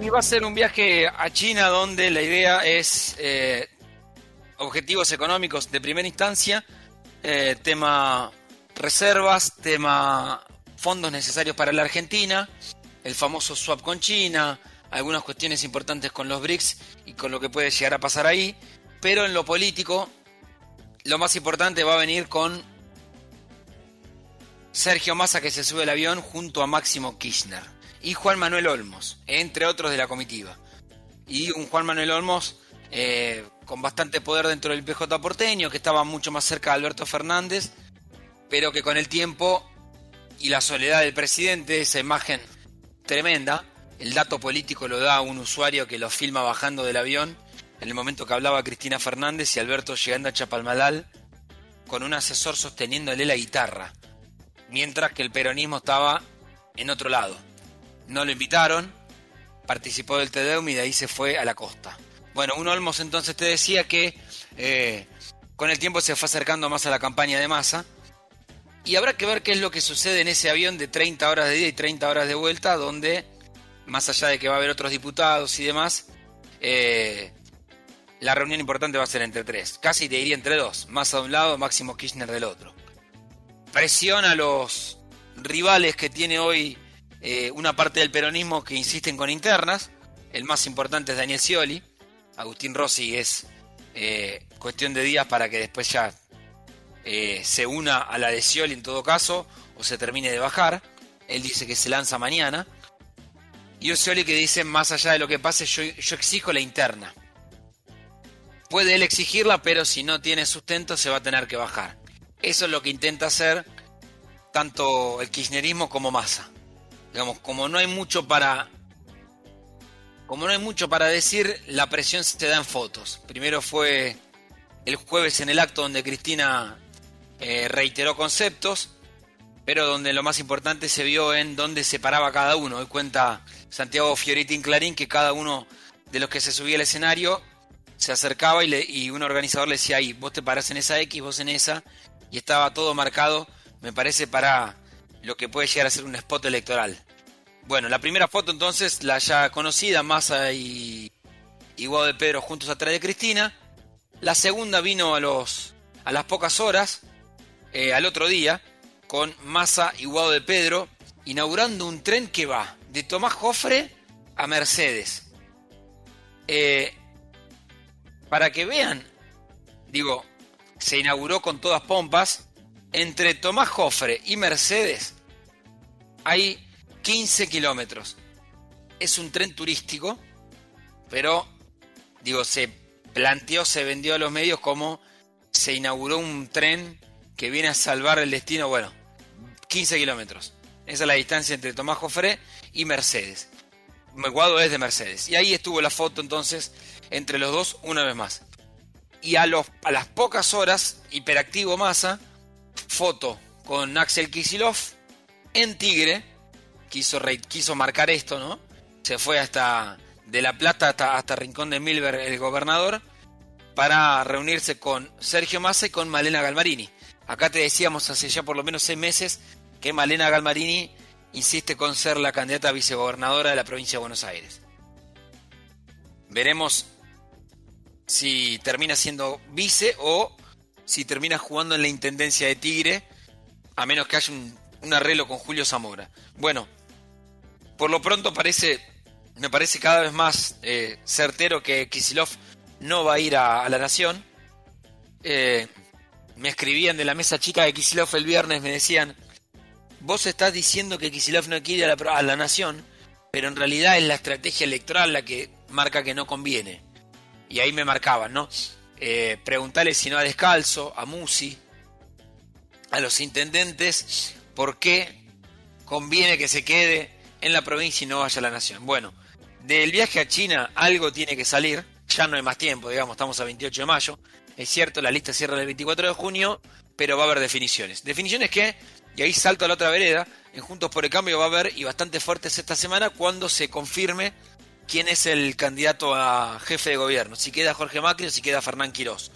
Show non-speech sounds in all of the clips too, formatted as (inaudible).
Y va a ser un viaje a China donde la idea es eh, objetivos económicos de primera instancia, eh, tema reservas, tema fondos necesarios para la Argentina, el famoso swap con China, algunas cuestiones importantes con los BRICS y con lo que puede llegar a pasar ahí, pero en lo político lo más importante va a venir con Sergio Massa que se sube al avión junto a Máximo Kirchner y Juan Manuel Olmos, entre otros de la comitiva. Y un Juan Manuel Olmos eh, con bastante poder dentro del PJ porteño, que estaba mucho más cerca de Alberto Fernández, pero que con el tiempo y la soledad del presidente, esa imagen tremenda, el dato político lo da un usuario que lo filma bajando del avión, en el momento que hablaba Cristina Fernández y Alberto llegando a Chapalmalal, con un asesor sosteniéndole la guitarra mientras que el peronismo estaba en otro lado. No lo invitaron, participó del Tedeum y de ahí se fue a la costa. Bueno, un Olmos entonces te decía que eh, con el tiempo se fue acercando más a la campaña de masa. Y habrá que ver qué es lo que sucede en ese avión de 30 horas de ida y 30 horas de vuelta, donde, más allá de que va a haber otros diputados y demás, eh, la reunión importante va a ser entre tres. Casi te diría entre dos. Más a un lado, Máximo Kirchner del otro presión a los rivales que tiene hoy eh, una parte del peronismo que insisten con internas. El más importante es Daniel Scioli. Agustín Rossi es eh, cuestión de días para que después ya eh, se una a la de Scioli en todo caso o se termine de bajar. Él dice que se lanza mañana. Y Scioli que dice, más allá de lo que pase, yo, yo exijo la interna. Puede él exigirla, pero si no tiene sustento se va a tener que bajar. Eso es lo que intenta hacer tanto el kirchnerismo como Massa. Digamos, como no hay mucho para como no hay mucho para decir, la presión se da en fotos. Primero fue el jueves en el acto donde Cristina eh, reiteró conceptos, pero donde lo más importante se vio en dónde se paraba cada uno. Hoy cuenta Santiago Fioritín Clarín que cada uno de los que se subía al escenario se acercaba y, y un organizador le decía ahí, vos te parás en esa X, vos en esa, y estaba todo marcado, me parece, para lo que puede llegar a ser un spot electoral. Bueno, la primera foto entonces, la ya conocida, Massa y, y de Pedro juntos atrás de Cristina. La segunda vino a, los, a las pocas horas, eh, al otro día, con Massa y Guado de Pedro, inaugurando un tren que va de Tomás Jofre a Mercedes. Eh, para que vean, digo, se inauguró con todas pompas. Entre Tomás Jofre y Mercedes hay 15 kilómetros. Es un tren turístico, pero digo, se planteó, se vendió a los medios como se inauguró un tren que viene a salvar el destino. Bueno, 15 kilómetros. Esa es la distancia entre Tomás Jofre y Mercedes. Guado es de Mercedes. Y ahí estuvo la foto entonces entre los dos una vez más y a, las pocas horas, hiperactivo masa, foto con Axel Kisilov en Tigre, quiso, quiso marcar esto, ¿no? Se fue hasta de La Plata hasta, hasta Rincón de Milberg, el gobernador, para reunirse con Sergio Massa y con Malena Galmarini. Acá te decíamos hace ya por lo menos seis meses que Malena Galmarini insiste con ser la candidata a vicegobernadora de la provincia de Buenos Aires. Veremos si termina siendo vice o si termina jugando en la intendencia de Tigre, a menos que haya un, arreglo con Julio Zamora. Bueno, por lo pronto parece, me parece cada vez más eh, certero que Kisilov no va a ir a, la Nación. Eh, me escribían de la mesa chica de Kisilov el viernes, me decían, vos estás diciendo que Kisilov no quiere a la, a la Nación, pero en realidad es la estrategia electoral la que marca que no conviene y ahí me marcaban, ¿no? Eh, preguntarle si no a Descalzo, a Musi, a los intendentes, por qué conviene que se quede en la provincia y no vaya a la nación. Bueno, del viaje a China algo tiene que salir, ya no hay más tiempo, digamos, estamos a 28 de mayo, es cierto, la lista cierra el 24 de junio, pero va a haber definiciones. Definiciones que, y ahí salto a la otra vereda, en Juntos por el Cambio va a haber, y bastante fuertes esta semana, cuando se confirme quién es el candidato a jefe de gobierno, si queda Jorge Macri o si queda Fernán Quirós.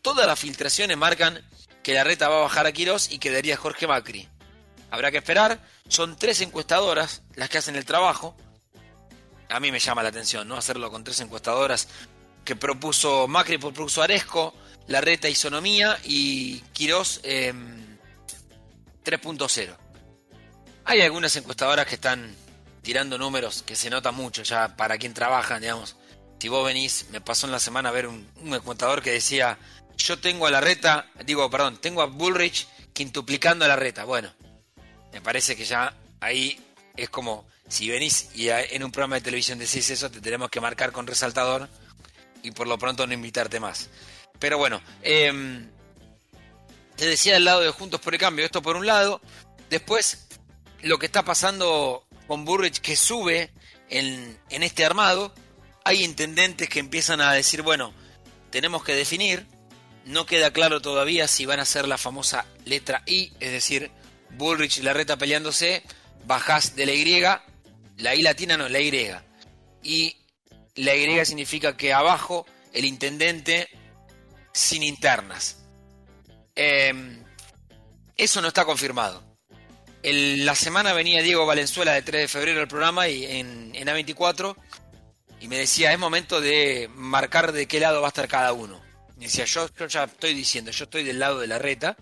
Todas las filtraciones marcan que la reta va a bajar a Quirós y quedaría Jorge Macri. Habrá que esperar, son tres encuestadoras las que hacen el trabajo. a mí me llama la atención, ¿no? Hacerlo con tres encuestadoras que propuso Macri, propuso Aresco, Larreta Isonomía y Quirós 3.0. Em, Hay algunas encuestadoras que están tirando números que se nota mucho ya para quien trabaja, digamos. Si vos venís, me pasó en la semana a ver un, un encuestador que decía, yo tengo a Larreta, digo, perdón, tengo a Bullrich quintuplicando a Larreta. Bueno, me parece que ya ahí es como si venís y en un programa de televisión decís eso, te tenemos que marcar con resaltador y por lo pronto no invitarte más. Pero bueno, em, te decía del lado de Juntos por el Cambio, esto por un lado. Después, lo que está pasando con Burrich que sube en, en este armado, hay intendentes que empiezan a decir, bueno, tenemos que definir, no queda claro todavía si van a ser la famosa letra I, es decir, Bullrich y Larreta peleándose, bajás de la Y, la I latina no, la Y. Y la Y significa que abajo el intendente sin internas. Em, eso no está confirmado. la semana venía Diego Valenzuela de 3 de febrero al programa y en, A24 y me decía, es momento de marcar de qué lado va a estar cada uno. Me decía, yo, ya estoy diciendo, yo estoy del lado de la reta.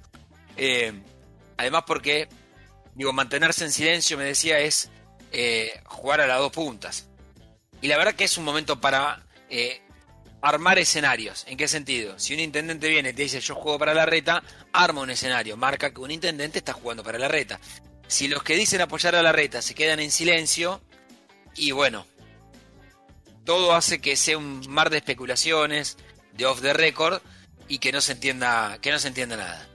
Em, además porque, digo, mantenerse en silencio, me decía, es eh, jugar a las dos puntas. Y la verdad que es un momento para eh, armar escenarios. ¿En qué sentido? Si un intendente viene y te dice yo juego para la reta, arma un escenario, marca que un intendente está jugando para la reta. Si los que dicen apoyar a la reta se quedan en silencio, y bueno, todo hace que sea un mar de especulaciones, de off the record, y que no se entienda, que no se entienda nada.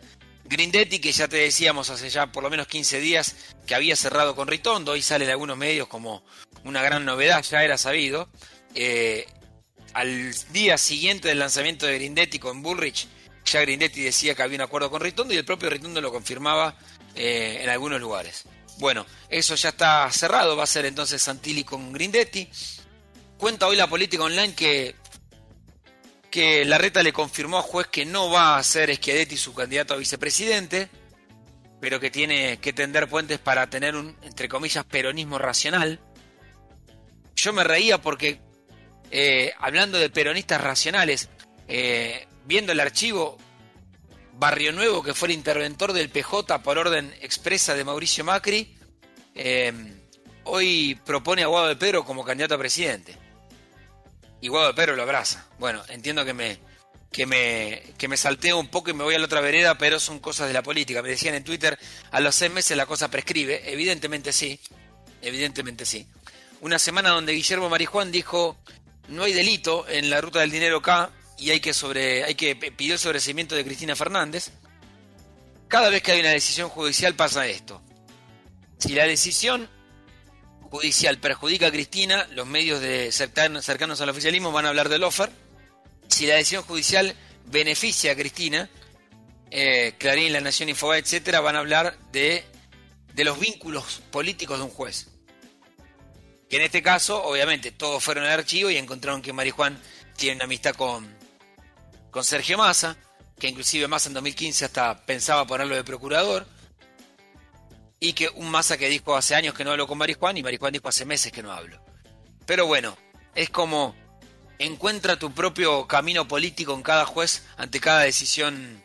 Grindetti, que ya te decíamos hace ya por lo menos 15 días que había cerrado con Ritondo, hoy sale en algunos medios como una gran novedad, ya era sabido. Eh, al día siguiente del lanzamiento de Grindetti con Bullrich, ya Grindetti decía que había un acuerdo con Ritondo y el propio Ritondo lo confirmaba eh, en algunos lugares. Bueno, eso ya está cerrado, va a ser entonces Santilli con Grindetti. Cuenta hoy la política online que, que Larreta le confirmó a juez que no va a ser Schiadetti su candidato a vicepresidente, pero que tiene que tender puentes para tener un, entre comillas, peronismo racional. Yo me reía porque eh, hablando de peronistas racionales, eh, viendo el archivo, Barrio Nuevo, que fue el interventor del PJ por orden expresa de Mauricio Macri, eh, hoy propone a Guado de Pedro como candidato a presidente. Y Guado lo abraza. Bueno, entiendo que me, que me, que me salteo un poco y me voy a la otra vereda, pero son cosas de la política. Me decían en Twitter, a los seis meses la cosa prescribe. Evidentemente sí, evidentemente sí. Una semana donde Guillermo Marijuán dijo, no hay delito en la ruta del dinero acá y hay que sobre hay que pedir el sobreseimiento de Cristina Fernández. Cada vez que hay una decisión judicial pasa esto. Si la decisión judicial perjudica a Cristina, los medios de cercanos, al oficialismo van a hablar del offer. Si la decisión judicial beneficia a Cristina, eh, Clarín, La Nación, Infobae, etcétera, van a hablar de, los vínculos políticos de un juez. Que en este caso, obviamente, todos fueron al archivo y encontraron que Marijuán tiene una amistad con, con Sergio Massa, que inclusive Massa en 2015 hasta pensaba ponerlo de procurador, y que un Massa que dijo hace años que no habló con Marijuán y Marijuán dijo hace meses que no hablo. Pero bueno, es como encuentra tu propio camino político en cada juez ante cada decisión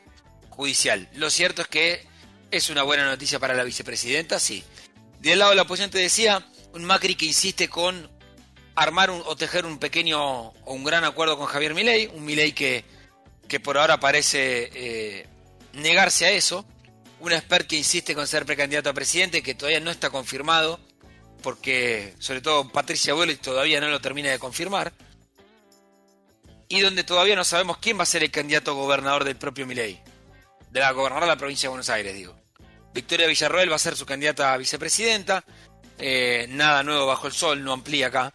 judicial. Lo cierto es que es una buena noticia para la vicepresidenta, sí. Del lado de la oposición te decía, un Macri que insiste con armar o tejer un pequeño o un gran acuerdo con Javier Milei, un Milei que, que por ahora parece eh, negarse a eso, un expert que insiste con ser precandidato a presidente, que todavía no está confirmado, porque sobre todo Patricia Bullrich todavía no lo termina de confirmar, y donde todavía no sabemos quién va a ser el candidato gobernador del propio Milei, de la gobernadora de la provincia de Buenos Aires, digo. Victoria Villarroel va a ser su candidata a vicepresidenta, eh, nada nuevo bajo el sol, no amplía acá,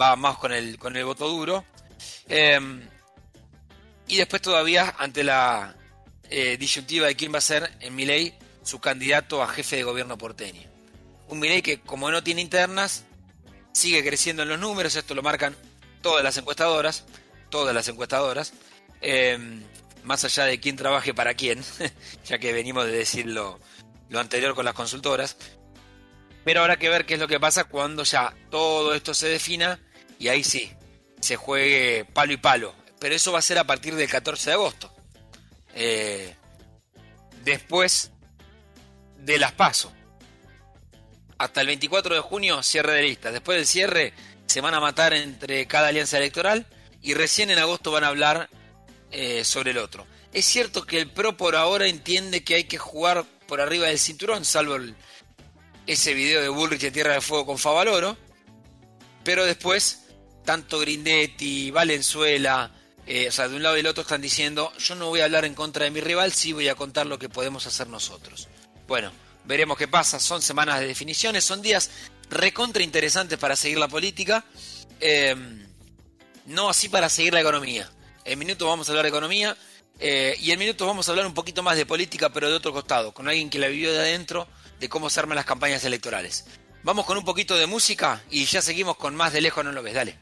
va más con el, con el voto duro. Em, y después todavía ante la eh, disyuntiva de quién va a ser en Milei su candidato a jefe de gobierno porteño. Un Milei que como no tiene internas, sigue creciendo en los números, esto lo marcan todas las encuestadoras, todas las encuestadoras, em, más allá de quién trabaje para quién, (laughs) ya que venimos de decir lo, lo anterior con las consultoras, Pero habrá que ver qué es lo que pasa cuando ya todo esto se defina y ahí sí, se juegue palo y palo. Pero eso va a ser a partir del 14 de agosto. Eh, después de las PASO. Hasta el 24 de junio, cierre de listas. Después del cierre, se van a matar entre cada alianza electoral y recién en agosto van a hablar eh, sobre el otro. Es cierto que el PRO por ahora entiende que hay que jugar por arriba del cinturón, salvo ese video de Bullrich de Tierra de Fuego con Favaloro, pero después, tanto Grindetti, Valenzuela, eh, o sea, de un lado y del otro están diciendo, yo no voy a hablar en contra de mi rival, sí voy a contar lo que podemos hacer nosotros. Bueno, veremos qué pasa, son semanas de definiciones, son días recontra interesantes para seguir la política, eh, no así para seguir la economía. En minutos vamos a hablar de economía eh, y en minutos vamos a hablar un poquito más de política, pero de otro costado, con alguien que la vivió de adentro, de cómo se arman las campañas electorales. Vamos con un poquito de música y ya seguimos con más de lejos no lo ves, dale.